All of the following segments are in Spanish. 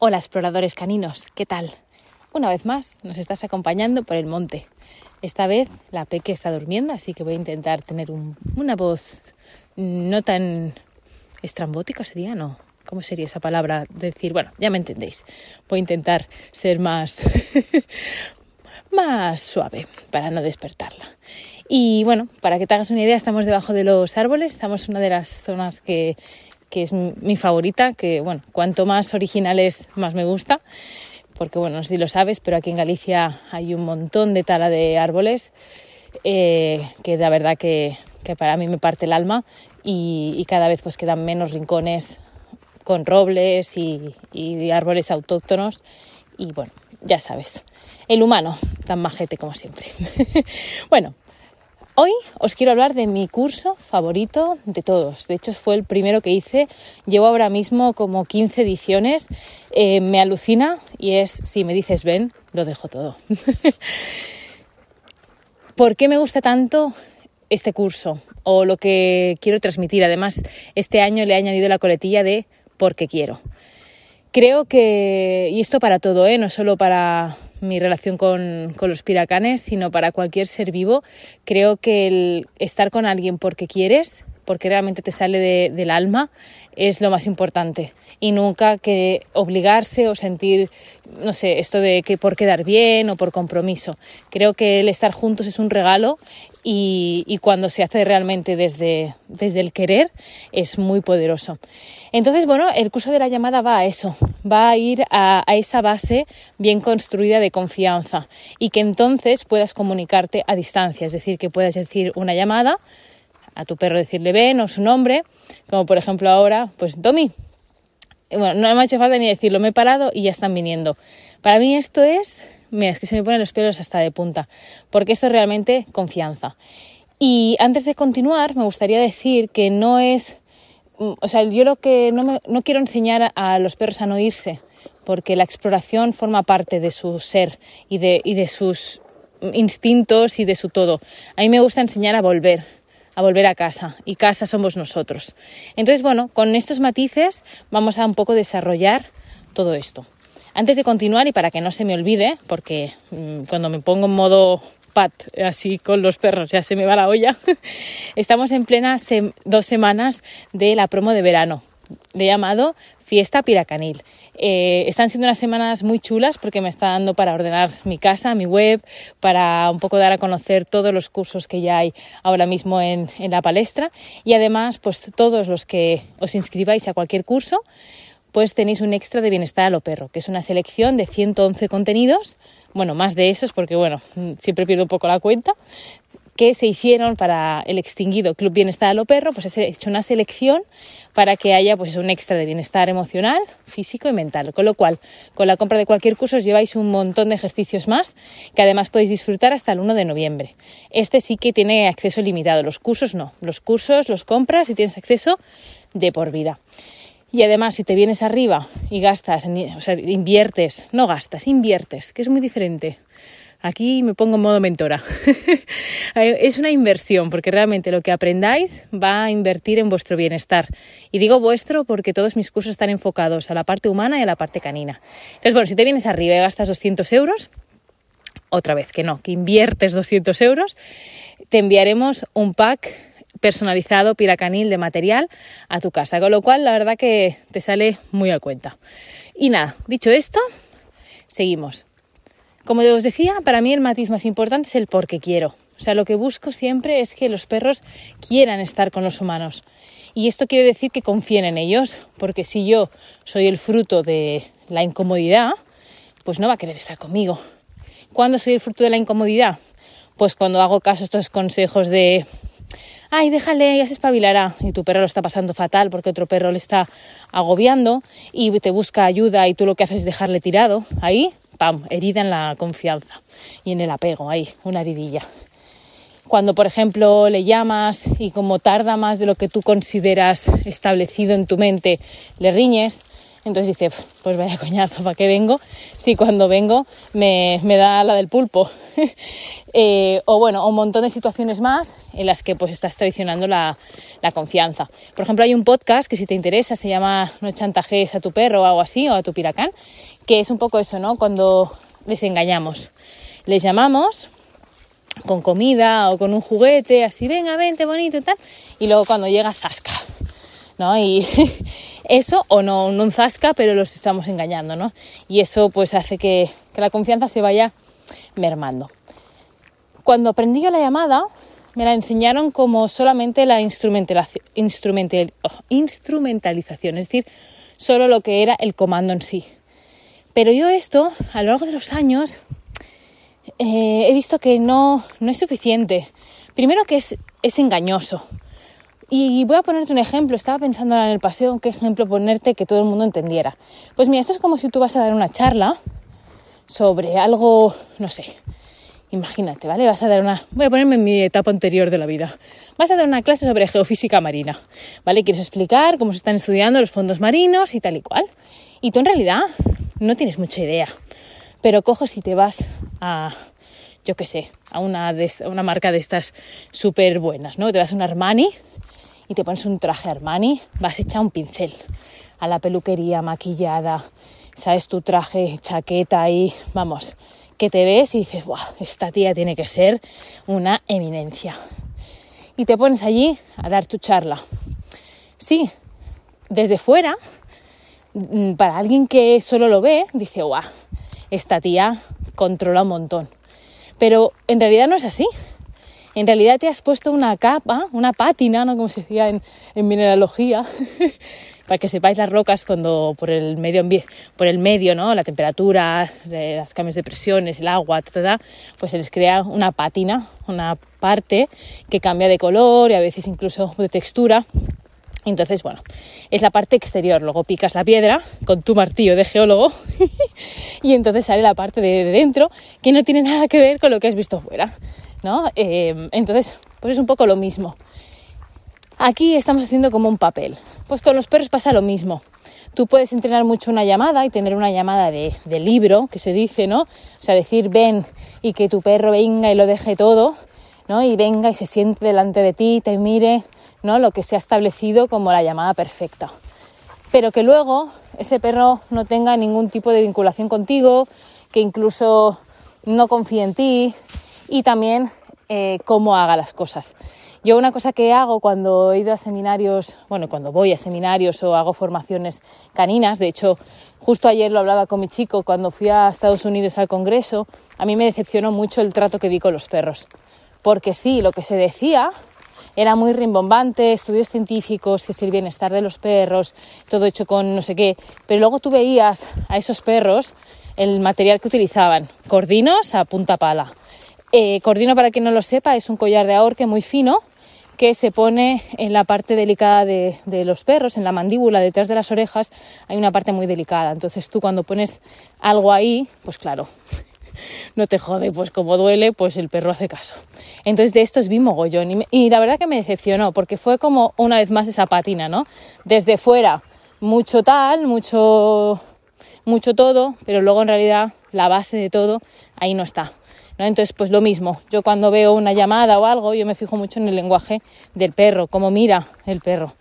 Hola exploradores caninos, ¿qué tal? Una vez más nos estás acompañando por el monte. Esta vez la Peque está durmiendo, así que voy a intentar tener una voz no tan estrambótica, sería, ¿no? ¿Cómo sería esa palabra? Decir, bueno, ya me entendéis. Voy a intentar ser más, más suave para no despertarla. Y bueno, para que te hagas una idea, estamos debajo de los árboles, estamos en una de las zonas que, que es mi favorita, que bueno, cuanto más original es, más me gusta, porque bueno, no sé si lo sabes, pero aquí en Galicia hay un montón de tala de árboles eh, que la verdad que, que, para mí me parte el alma y, cada vez pues quedan menos rincones con robles y, y árboles autóctonos y bueno, ya sabes, el humano tan majete como siempre. bueno, Hoy os quiero hablar de mi curso favorito de todos. De hecho, fue el primero que hice. Llevo ahora mismo como 15 ediciones. Eh, me alucina y es, si me dices ven, lo dejo todo. ¿Por qué me gusta tanto este curso o lo que quiero transmitir? Además, este año le he añadido la coletilla de porque quiero. Creo que, y esto para todo, ¿eh? no solo para mi relación con, los piracanes, sino para cualquier ser vivo. Creo que el estar con alguien porque quieres, porque realmente te sale del alma, es lo más importante. Y nunca que obligarse o sentir, no sé, esto de que por quedar bien o por compromiso. Creo que el estar juntos es un regalo y, cuando se hace realmente desde, desde el querer es muy poderoso. Entonces, bueno, el curso de la llamada va a eso, va a ir a, esa base bien construida de confianza y que entonces puedas comunicarte a distancia, es decir, que puedas decir una llamada a tu perro, decirle ven o su nombre, como por ejemplo ahora, pues Domi. Bueno, no me ha hecho falta ni decirlo, me he parado y ya están viniendo. Para mí esto es Mira, es que se me ponen los pelos hasta de punta, porque esto es realmente confianza. Y antes de continuar, me gustaría decir que no es, mm, o sea, yo lo que no, me, no quiero enseñar a los perros a no irse, porque la exploración forma parte de su ser y de, y de sus instintos y de su todo. A mí me gusta enseñar a volver, a volver a casa y casa somos nosotros. Entonces, bueno, con estos matices vamos a un poco desarrollar todo esto. Antes de continuar y para que no se me olvide, porque mm, cuando me pongo en modo pat así con los perros ya se me va la olla, estamos en plena dos semanas de la promo de verano. He llamado Fiesta Piracanil. Eh, están siendo unas semanas muy chulas porque me está dando para ordenar mi casa, mi web, para un poco dar a conocer todos los cursos que ya hay ahora mismo en la palestra y además pues todos los que os inscribáis a cualquier curso tenéis un extra de bienestar a lo perro, que es una selección de 111 contenidos, bueno, más de esos porque, bueno, siempre pierdo un poco la cuenta, que se hicieron para el extinguido Club Bienestar a lo Perro, pues he hecho una selección para que haya pues un extra de bienestar emocional, físico y mental. Con lo cual, con la compra de cualquier curso os lleváis un montón de ejercicios más que además podéis disfrutar hasta el 1 de noviembre. Este sí que tiene acceso limitado, los cursos no. Los cursos los compras y tienes acceso de por vida. Y además, si te vienes arriba y gastas, o sea, inviertes, no gastas, inviertes, que es muy diferente. Aquí me pongo en modo mentora. es una inversión, porque realmente lo que aprendáis va a invertir en vuestro bienestar. Y digo vuestro porque todos mis cursos están enfocados a la parte humana y a la parte canina. Entonces, bueno, si te vienes arriba y gastas 200 euros, otra vez que no, que inviertes 200 euros, te enviaremos un pack personalizado piracanil de material a tu casa, con lo cual la verdad que te sale muy a cuenta. Y nada, dicho esto, seguimos. Como os decía, para mí el matiz más importante es el porque quiero. O sea, lo que busco siempre es que los perros quieran estar con los humanos. Y esto quiere decir que confíen en ellos, porque si yo soy el fruto de la incomodidad, pues no va a querer estar conmigo. ¿Cuándo soy el fruto de la incomodidad? Pues cuando hago caso a estos consejos de ay, déjale, ya se espabilará. Y tu perro lo está pasando fatal porque otro perro le está agobiando y te busca ayuda y tú lo que haces es dejarle tirado. Ahí, pam, herida en la confianza y en el apego, ahí, una heridilla. Cuando, por ejemplo, le llamas y como tarda más de lo que tú consideras establecido en tu mente, le riñes, Entonces dice, pues vaya coñazo, ¿para qué vengo? Si cuando vengo me, da la del pulpo. Eh, o bueno, un montón de situaciones más en las que pues estás traicionando la, confianza. Por ejemplo, hay un podcast que si te interesa se llama No chantajees a tu perro o algo así, o a tu piracán, que es un poco eso, ¿no? Cuando les engañamos. Les llamamos con comida o con un juguete, así, venga, vente, bonito y tal, y luego cuando llega, zasca. ¿No? Y eso, o no, no un zasca, pero los estamos engañando, ¿no? Y eso pues hace que, la confianza se vaya mermando. Cuando aprendí yo la llamada, me la enseñaron como solamente la oh, instrumentalización, es decir, solo lo que era el comando en sí. Pero yo esto, a lo largo de los años, eh, he visto que no, no es suficiente. Primero que es, es engañoso. Y voy a ponerte un ejemplo, estaba pensando en el paseo, qué ejemplo ponerte que todo el mundo entendiera. Pues mira, esto es como si tú vas a dar una charla sobre algo, no sé, imagínate, ¿vale? Vas a dar una, voy a ponerme en mi etapa anterior de la vida. Vas a dar una clase sobre geofísica marina, ¿vale? Quieres explicar cómo se están estudiando los fondos marinos y tal y cual. Y tú en realidad no tienes mucha idea, pero coges y te vas a yo qué sé, a una, de, una marca de estas súper buenas, ¿no? Te vas a un Armani y te pones un traje Armani, vas echar un pincel a la peluquería maquillada, sabes tu traje, chaqueta y vamos, que te ves y dices, ¡buah! Esta tía tiene que ser una eminencia. Y te pones allí a dar tu charla. Sí, desde fuera, mm, para alguien que solo lo ve, dice, ¡guau! Esta tía controla un montón. Pero en realidad no es así en realidad te has puesto una capa, una pátina, ¿no? Como se decía en, mineralogía, para que sepáis las rocas cuando por el medio por el medio, ¿no? La temperatura, los cambios de presiones, el agua, pues se les crea una pátina, una parte que cambia de color y a veces incluso de textura. Entonces, bueno, es la parte exterior. Luego picas la piedra con tu martillo de geólogo y entonces sale la parte de dentro que no tiene nada que ver con lo que has visto fuera. ¿No? Eh, entonces, pues es un poco lo mismo. Aquí estamos haciendo como un papel. Pues con los perros pasa lo mismo. Tú puedes entrenar mucho una llamada y tener una llamada de, libro, que se dice, ¿no? O sea, decir ven y que tu perro venga y lo deje todo, ¿no? Y venga y se siente delante de ti, te mire, ¿no? Lo que se ha establecido como la llamada perfecta. Pero que luego ese perro no tenga ningún tipo de vinculación contigo, que incluso no confíe en ti, y también eh, cómo haga las cosas. Yo una cosa que hago cuando he ido a seminarios, bueno, cuando voy a seminarios o hago formaciones caninas, de hecho, justo ayer lo hablaba con mi chico cuando fui a Estados Unidos al Congreso, a mí me decepcionó mucho el trato que vi con los perros. Porque sí, lo que se decía era muy rimbombante, estudios científicos, que es el bienestar de los perros, todo hecho con no sé qué, pero luego tú veías a esos perros el material que utilizaban, cordinos a punta pala, eh, cordino, para quien no lo sepa, es un collar de ahorque muy fino que se pone en la parte delicada de, los perros, en la mandíbula, detrás de las orejas, hay una parte muy delicada. Entonces tú cuando pones algo ahí, pues claro, no te jode, pues como duele, pues el perro hace caso. Entonces de esto es vi mogollón y, y la verdad que me decepcionó porque fue como una vez más esa patina, ¿no? Desde fuera mucho tal, mucho, mucho todo, pero luego en realidad la base de todo ahí no está. Entonces, pues lo mismo, yo cuando veo una llamada o algo, yo me fijo mucho en el lenguaje del perro, cómo mira el perro.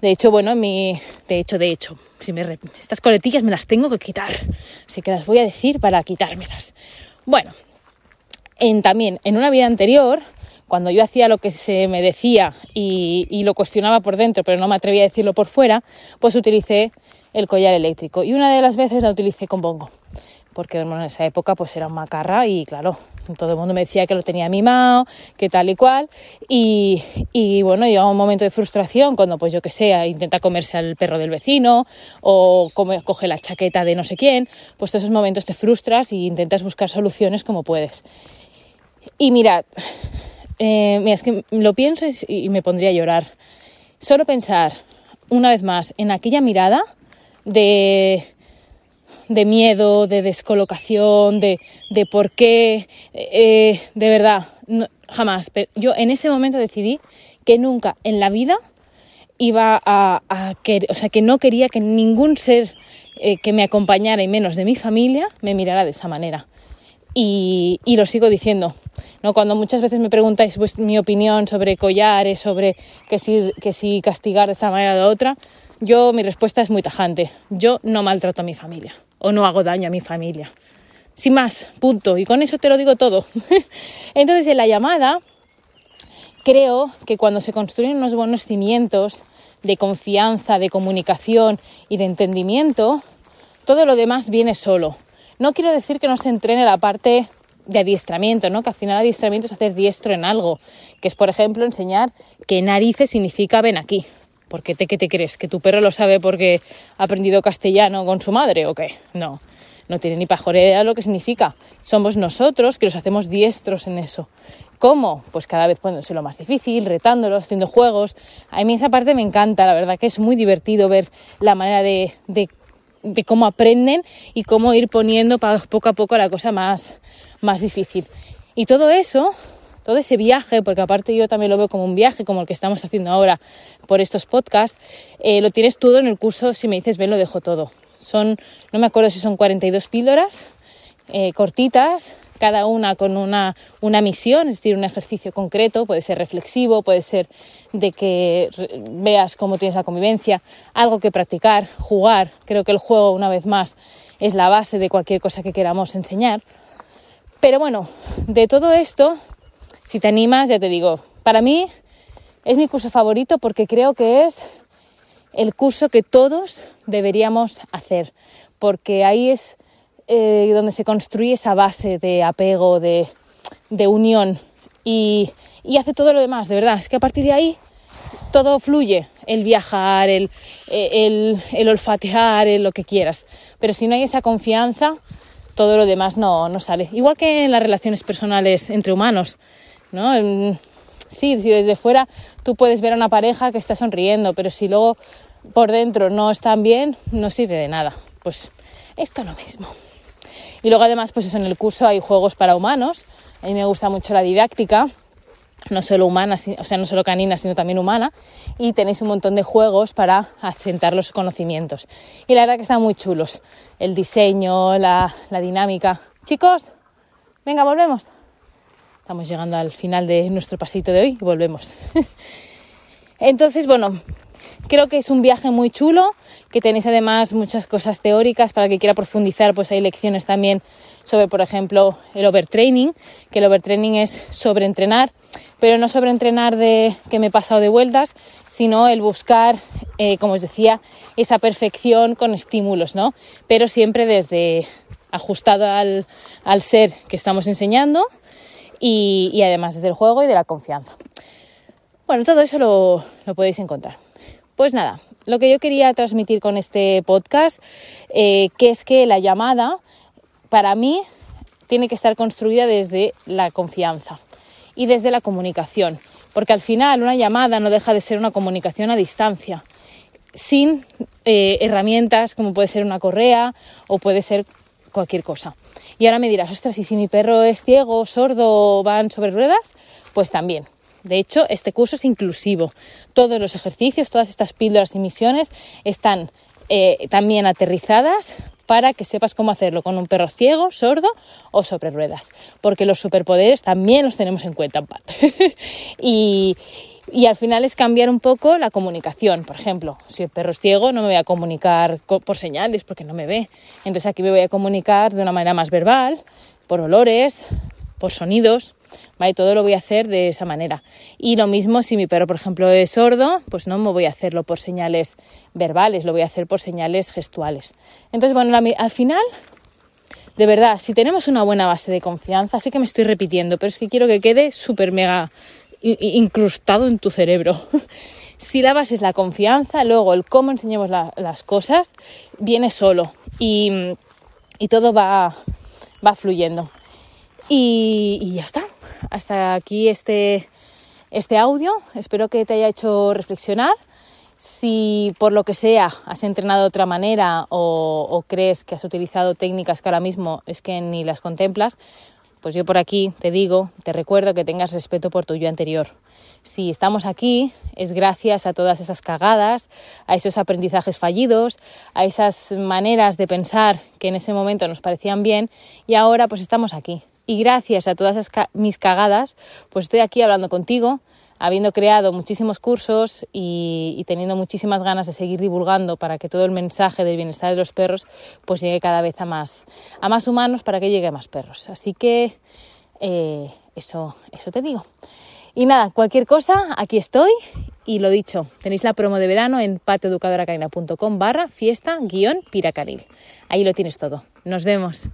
De hecho, bueno, mi, de hecho, de hecho, si me, estas coletillas me las tengo que quitar, así que las voy a decir para quitármelas. Bueno, en, también en una vida anterior, cuando yo hacía lo que se me decía y, y, lo cuestionaba por dentro, pero no me atrevía a decirlo por fuera, pues utilicé el collar eléctrico. Y una de las veces la utilicé con bongo porque en esa época pues era un macarra y claro, todo el mundo me decía que lo tenía mimado, que tal y cual, y, bueno, llega un momento de frustración cuando pues yo que sé, intenta comerse al perro del vecino o coge la chaqueta de no sé quién, pues todos esos momentos te frustras y intentas buscar soluciones como puedes. Y mirad, eh, mira, es que lo pienso y me pondría a llorar. Solo pensar una vez más en aquella mirada de de miedo, de descolocación, de, de por qué, eh, de verdad, jamás. Pero yo en ese momento decidí que nunca en la vida iba a, a o sea, que no quería que ningún ser eh, que me acompañara y menos de mi familia me mirara de esa manera. Y, y, lo sigo diciendo. ¿no? Cuando muchas veces me preguntáis pues, mi opinión sobre collares, sobre que si, que si castigar de esta manera o de otra, yo mi respuesta es muy tajante. Yo no maltrato a mi familia o no hago daño a mi familia. Sin más, punto. Y con eso te lo digo todo. Entonces, en la llamada, creo que cuando se construyen unos buenos cimientos de confianza, de comunicación y de entendimiento, todo lo demás viene solo. No quiero decir que no se entrene la parte de adiestramiento, ¿no? Que al final adiestramiento es hacer diestro en algo, que es por ejemplo enseñar que narices significa ven aquí. Porque te, ¿qué te crees? ¿Que tu perro lo sabe porque ha aprendido castellano con su madre o qué? No, no tiene ni pajora idea de lo que significa. Somos nosotros que los hacemos diestros en eso. ¿Cómo? Pues cada vez lo más difícil, retándolos, haciendo juegos. A mí esa parte me encanta, la verdad que es muy divertido ver la manera de, de, de cómo aprenden y cómo ir poniendo poco a poco la cosa más, más difícil. Y todo eso, todo ese viaje, porque aparte yo también lo veo como un viaje, como el que estamos haciendo ahora por estos podcasts, eh, lo tienes todo en el curso, si me dices ven, lo dejo todo. Son, no me acuerdo si son 42 píldoras eh, cortitas, cada una con una, una, misión, es decir, un ejercicio concreto, puede ser reflexivo, puede ser de que veas cómo tienes la convivencia, algo que practicar, jugar. Creo que el juego, una vez más, es la base de cualquier cosa que queramos enseñar. Pero bueno, de todo esto, si te animas, ya te digo, para mí es mi curso favorito porque creo que es el curso que todos deberíamos hacer, porque ahí es eh, donde se construye esa base de apego, de, unión y, hace todo lo demás, de verdad. Es que a partir de ahí todo fluye, el viajar, el, olfatear, lo que quieras. Pero si no hay esa confianza, todo lo demás no, no sale. Igual que en las relaciones personales entre humanos, ¿no? Sí, si desde fuera tú puedes ver a una pareja que está sonriendo, pero si luego por dentro no están bien, no sirve de nada. Pues esto es lo mismo. Y luego además, pues eso, en el curso hay juegos para humanos. A mí me gusta mucho la didáctica, no solo humana, o sea, no solo canina, sino también humana. Y tenéis un montón de juegos para acentar los conocimientos. Y la verdad que están muy chulos. El diseño, la dinámica. Chicos, venga, volvemos. Estamos llegando al final de nuestro pasito de hoy y volvemos. Entonces, bueno, Creo que es un viaje muy chulo, que tenéis además muchas cosas teóricas para que quiera profundizar, pues hay lecciones también sobre, por ejemplo, el overtraining, que el overtraining es sobreentrenar, pero no sobreentrenar de que me he pasado de vueltas, sino el buscar, eh, como os decía, esa perfección con estímulos, ¿no? Pero siempre desde ajustado al, ser que estamos enseñando y, además desde el juego y de la confianza. Bueno, todo eso lo, lo podéis encontrar. Pues nada, lo que yo quería transmitir con este podcast, eh, que es que la llamada, para mí, tiene que estar construida desde la confianza y desde la comunicación, porque al final una llamada no deja de ser una comunicación a distancia, sin eh, herramientas como puede ser una correa o puede ser cualquier cosa. Y ahora me dirás, ostras, ¿y si mi perro es ciego, sordo van sobre ruedas? Pues también. De hecho, este curso es inclusivo. Todos los ejercicios, todas estas píldoras y misiones están eh, también aterrizadas para que sepas cómo hacerlo con un perro ciego, sordo o sobre ruedas, porque los superpoderes también los tenemos en cuenta en y, y al final es cambiar un poco la comunicación. Por ejemplo, si el perro es ciego, no me voy a comunicar por señales porque no me ve. Entonces aquí me voy a comunicar de una manera más verbal, por olores, por sonidos. ¿vale? Todo lo voy a hacer de esa manera. Y lo mismo si mi perro, por ejemplo, es sordo, pues no me voy a hacerlo por señales verbales, lo voy a hacer por señales gestuales. Entonces, bueno, al final, de verdad, si tenemos una buena base de confianza, sí que me estoy repitiendo, pero es que quiero que quede súper mega incrustado en tu cerebro. si la base es la confianza, luego el cómo enseñamos las cosas viene solo y, todo va, va fluyendo. Y, ya está. Hasta aquí este, este audio. Espero que te haya hecho reflexionar. Si por lo que sea has entrenado de otra manera o, crees que has utilizado técnicas que ahora mismo es que ni las contemplas, pues yo por aquí te digo, te recuerdo que tengas respeto por tu yo anterior. si estamos aquí es gracias a todas esas cagadas, a esos aprendizajes fallidos, a esas maneras de pensar que en ese momento nos parecían bien y ahora pues estamos aquí. Y gracias a todas esas mis cagadas, pues estoy aquí hablando contigo, habiendo creado muchísimos cursos y, teniendo muchísimas ganas de seguir divulgando para que todo el mensaje del bienestar de los perros pues llegue cada vez a más, a más humanos para que llegue a más perros. Así que eh, eso, eso te digo. Y nada, cualquier cosa, aquí estoy. Y lo dicho, tenéis la promo de verano en patioeducadoracanina.com barra fiesta guion piracaril. Ahí lo tienes todo. Nos vemos.